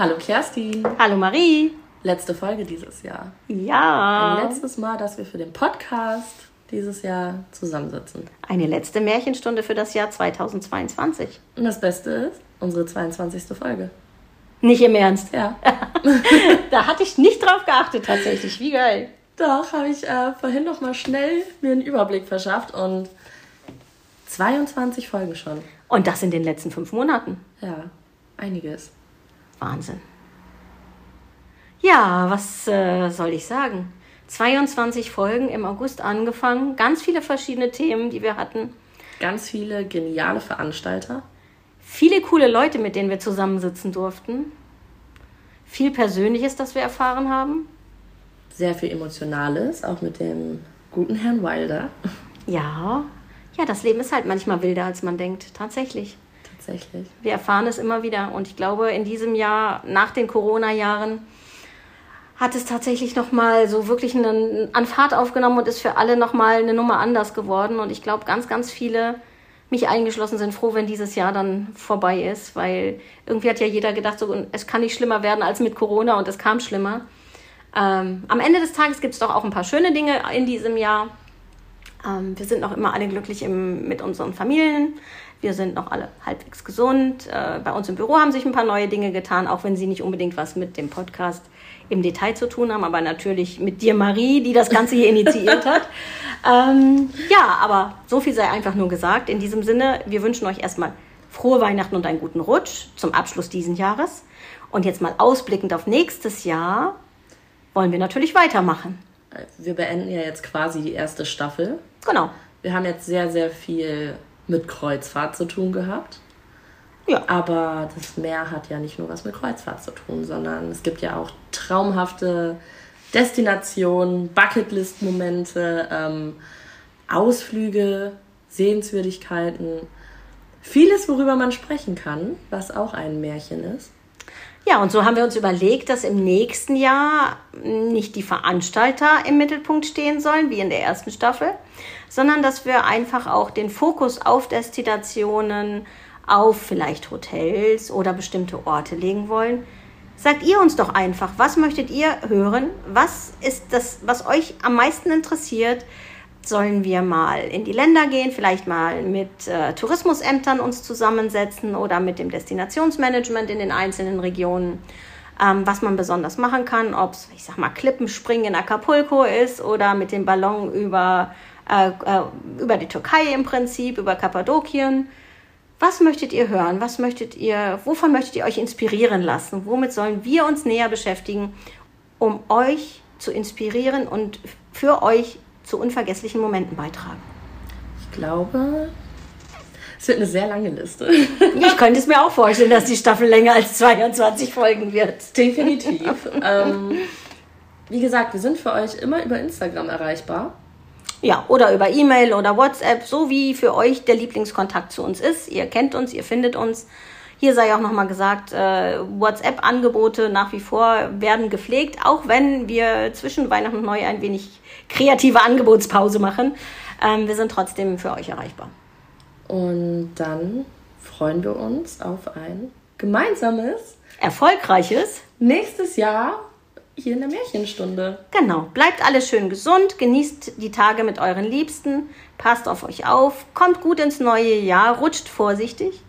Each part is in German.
Hallo Kerstin. Hallo Marie. Letzte Folge dieses Jahr. Ja. Ein letztes Mal, dass wir für den Podcast dieses Jahr zusammensitzen. Eine letzte Märchenstunde für das Jahr 2022. Und das Beste ist, unsere 22. Folge. Nicht im Ernst. Ja. da hatte ich nicht drauf geachtet tatsächlich. Wie geil. Doch, habe ich äh, vorhin noch mal schnell mir einen Überblick verschafft und 22 Folgen schon. Und das in den letzten fünf Monaten. Ja, einiges. Wahnsinn. Ja, was äh, soll ich sagen? 22 Folgen im August angefangen, ganz viele verschiedene Themen, die wir hatten. Ganz viele geniale Veranstalter. Viele coole Leute, mit denen wir zusammensitzen durften. Viel Persönliches, das wir erfahren haben. Sehr viel Emotionales, auch mit dem guten Herrn Wilder. Ja, ja, das Leben ist halt manchmal wilder, als man denkt. Tatsächlich. Tatsächlich. Wir erfahren es immer wieder. Und ich glaube, in diesem Jahr, nach den Corona-Jahren, hat es tatsächlich nochmal so wirklich einen, an Fahrt aufgenommen und ist für alle nochmal eine Nummer anders geworden. Und ich glaube, ganz, ganz viele, mich eingeschlossen, sind froh, wenn dieses Jahr dann vorbei ist, weil irgendwie hat ja jeder gedacht, so, es kann nicht schlimmer werden als mit Corona und es kam schlimmer. Ähm, am Ende des Tages gibt es doch auch ein paar schöne Dinge in diesem Jahr. Ähm, wir sind noch immer alle glücklich im, mit unseren Familien. Wir sind noch alle halbwegs gesund. Äh, bei uns im Büro haben sich ein paar neue Dinge getan, auch wenn sie nicht unbedingt was mit dem Podcast im Detail zu tun haben, aber natürlich mit dir, Marie, die das Ganze hier initiiert hat. Ähm, ja, aber so viel sei einfach nur gesagt. In diesem Sinne, wir wünschen euch erstmal frohe Weihnachten und einen guten Rutsch zum Abschluss diesen Jahres. Und jetzt mal ausblickend auf nächstes Jahr wollen wir natürlich weitermachen. Wir beenden ja jetzt quasi die erste Staffel. Genau. Wir haben jetzt sehr, sehr viel mit Kreuzfahrt zu tun gehabt. Ja. Aber das Meer hat ja nicht nur was mit Kreuzfahrt zu tun, sondern es gibt ja auch traumhafte Destinationen, Bucketlist-Momente, ähm, Ausflüge, Sehenswürdigkeiten. Vieles, worüber man sprechen kann, was auch ein Märchen ist. Ja, und so haben wir uns überlegt, dass im nächsten Jahr nicht die Veranstalter im Mittelpunkt stehen sollen, wie in der ersten Staffel, sondern dass wir einfach auch den Fokus auf Destinationen, auf vielleicht Hotels oder bestimmte Orte legen wollen. Sagt ihr uns doch einfach, was möchtet ihr hören? Was ist das, was euch am meisten interessiert? Sollen wir mal in die Länder gehen, vielleicht mal mit äh, Tourismusämtern uns zusammensetzen oder mit dem Destinationsmanagement in den einzelnen Regionen, ähm, was man besonders machen kann, ob es, ich sag mal, Klippenspringen in Acapulco ist oder mit dem Ballon über, äh, äh, über die Türkei im Prinzip, über Kappadokien. Was möchtet ihr hören? Was möchtet ihr, wovon möchtet ihr euch inspirieren lassen? Womit sollen wir uns näher beschäftigen, um euch zu inspirieren und für euch zu unvergesslichen Momenten beitragen? Ich glaube, es wird eine sehr lange Liste. Ich könnte es mir auch vorstellen, dass die Staffel länger als 22 Folgen wird. Definitiv. ähm, wie gesagt, wir sind für euch immer über Instagram erreichbar. Ja, oder über E-Mail oder WhatsApp, so wie für euch der Lieblingskontakt zu uns ist. Ihr kennt uns, ihr findet uns. Hier sei auch nochmal gesagt, äh, WhatsApp-Angebote nach wie vor werden gepflegt, auch wenn wir zwischen Weihnachten und Neu ein wenig kreative Angebotspause machen. Ähm, wir sind trotzdem für euch erreichbar. Und dann freuen wir uns auf ein gemeinsames, erfolgreiches nächstes Jahr hier in der Märchenstunde. Genau. Bleibt alles schön gesund, genießt die Tage mit euren Liebsten, passt auf euch auf, kommt gut ins neue Jahr, rutscht vorsichtig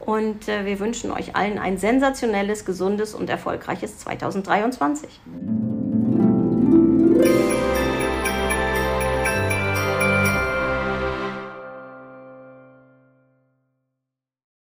und äh, wir wünschen euch allen ein sensationelles, gesundes und erfolgreiches 2023.